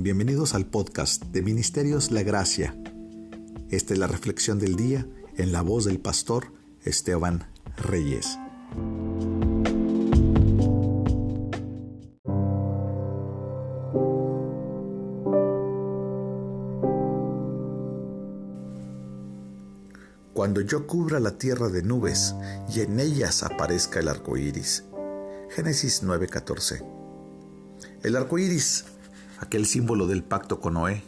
Bienvenidos al podcast de Ministerios La Gracia. Esta es la reflexión del día en la voz del pastor Esteban Reyes. Cuando yo cubra la tierra de nubes y en ellas aparezca el arco iris. Génesis 9:14. El arco iris aquel símbolo del pacto con Noé,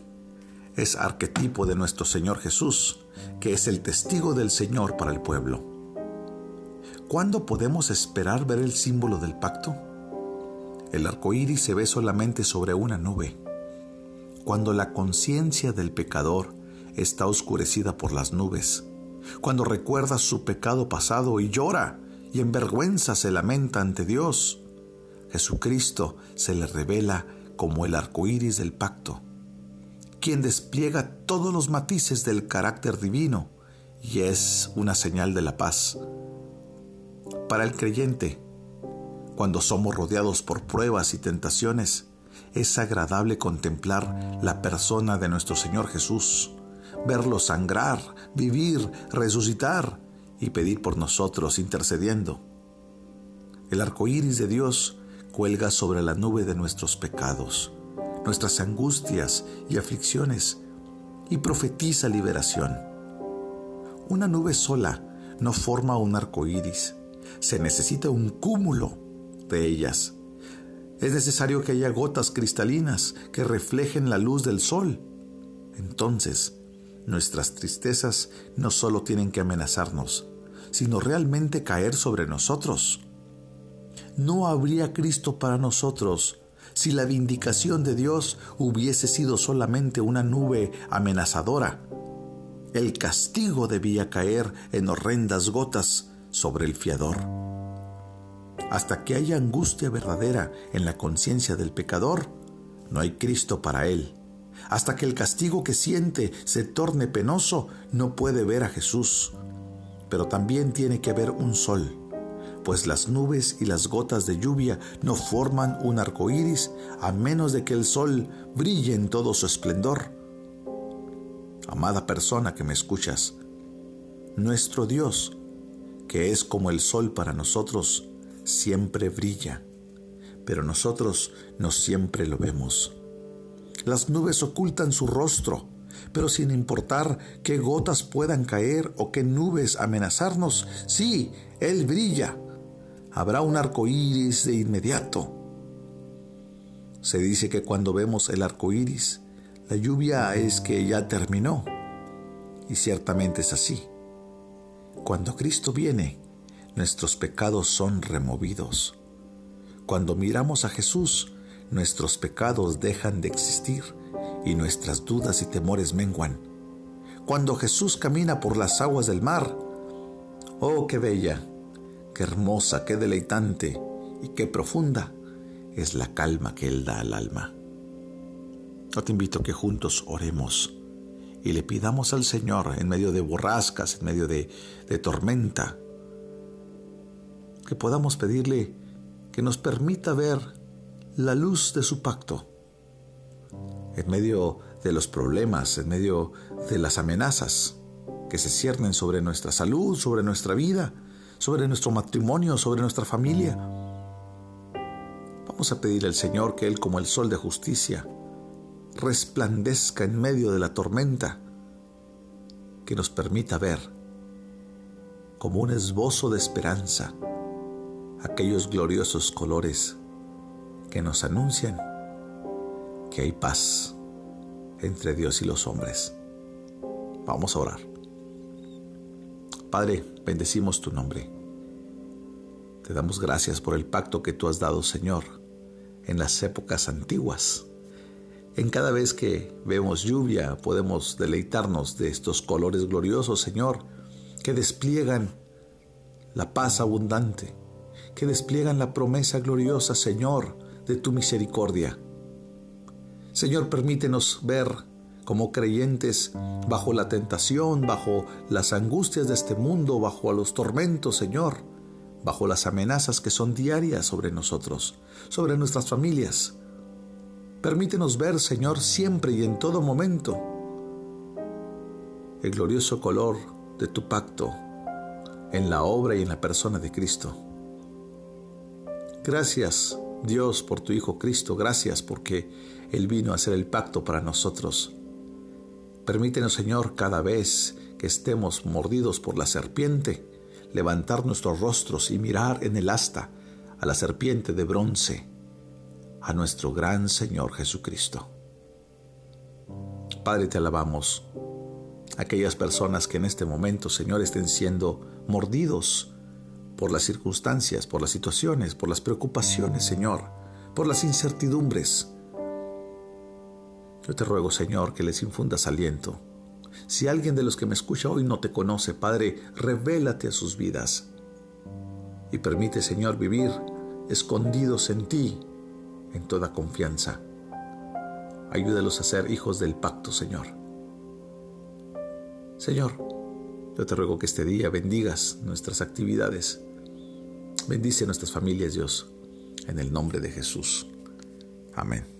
es arquetipo de nuestro Señor Jesús, que es el testigo del Señor para el pueblo. ¿Cuándo podemos esperar ver el símbolo del pacto? El arco iris se ve solamente sobre una nube. Cuando la conciencia del pecador está oscurecida por las nubes, cuando recuerda su pecado pasado y llora y en vergüenza se lamenta ante Dios, Jesucristo se le revela como el arco iris del pacto, quien despliega todos los matices del carácter divino y es una señal de la paz. Para el creyente, cuando somos rodeados por pruebas y tentaciones, es agradable contemplar la persona de nuestro Señor Jesús, verlo sangrar, vivir, resucitar y pedir por nosotros intercediendo. El arco iris de Dios cuelga sobre la nube de nuestros pecados, nuestras angustias y aflicciones, y profetiza liberación. Una nube sola no forma un arco iris, se necesita un cúmulo de ellas. Es necesario que haya gotas cristalinas que reflejen la luz del sol. Entonces, nuestras tristezas no solo tienen que amenazarnos, sino realmente caer sobre nosotros no habría Cristo para nosotros si la vindicación de Dios hubiese sido solamente una nube amenazadora. El castigo debía caer en horrendas gotas sobre el fiador. Hasta que haya angustia verdadera en la conciencia del pecador, no hay Cristo para él. Hasta que el castigo que siente se torne penoso, no puede ver a Jesús. Pero también tiene que haber un sol pues las nubes y las gotas de lluvia no forman un arco iris a menos de que el sol brille en todo su esplendor. Amada persona que me escuchas, nuestro Dios, que es como el sol para nosotros, siempre brilla, pero nosotros no siempre lo vemos. Las nubes ocultan su rostro, pero sin importar qué gotas puedan caer o qué nubes amenazarnos, sí, Él brilla habrá un arco iris de inmediato. Se dice que cuando vemos el arco iris, la lluvia es que ya terminó. Y ciertamente es así. Cuando Cristo viene, nuestros pecados son removidos. Cuando miramos a Jesús, nuestros pecados dejan de existir y nuestras dudas y temores menguan. Cuando Jesús camina por las aguas del mar, oh, qué bella, qué hermosa, qué deleitante y qué profunda es la calma que Él da al alma. Yo te invito a que juntos oremos y le pidamos al Señor en medio de borrascas, en medio de, de tormenta, que podamos pedirle que nos permita ver la luz de su pacto en medio de los problemas, en medio de las amenazas que se ciernen sobre nuestra salud, sobre nuestra vida, sobre nuestro matrimonio, sobre nuestra familia. Vamos a pedirle al Señor que Él, como el sol de justicia, resplandezca en medio de la tormenta, que nos permita ver como un esbozo de esperanza aquellos gloriosos colores que nos anuncian que hay paz entre Dios y los hombres. Vamos a orar. Padre, bendecimos tu nombre. Te damos gracias por el pacto que tú has dado, Señor, en las épocas antiguas. En cada vez que vemos lluvia podemos deleitarnos de estos colores gloriosos, Señor, que despliegan la paz abundante, que despliegan la promesa gloriosa, Señor, de tu misericordia. Señor, permítenos ver como creyentes bajo la tentación, bajo las angustias de este mundo, bajo los tormentos, Señor, bajo las amenazas que son diarias sobre nosotros, sobre nuestras familias. Permítenos ver, Señor, siempre y en todo momento el glorioso color de tu pacto en la obra y en la persona de Cristo. Gracias, Dios, por tu Hijo Cristo. Gracias porque Él vino a hacer el pacto para nosotros. Permítenos, Señor, cada vez que estemos mordidos por la serpiente, levantar nuestros rostros y mirar en el asta a la serpiente de bronce, a nuestro gran Señor Jesucristo. Padre, te alabamos. Aquellas personas que en este momento, Señor, estén siendo mordidos por las circunstancias, por las situaciones, por las preocupaciones, Señor, por las incertidumbres. Yo te ruego, Señor, que les infundas aliento. Si alguien de los que me escucha hoy no te conoce, Padre, revélate a sus vidas y permite, Señor, vivir escondidos en ti en toda confianza. Ayúdalos a ser hijos del pacto, Señor. Señor, yo te ruego que este día bendigas nuestras actividades. Bendice nuestras familias, Dios, en el nombre de Jesús. Amén.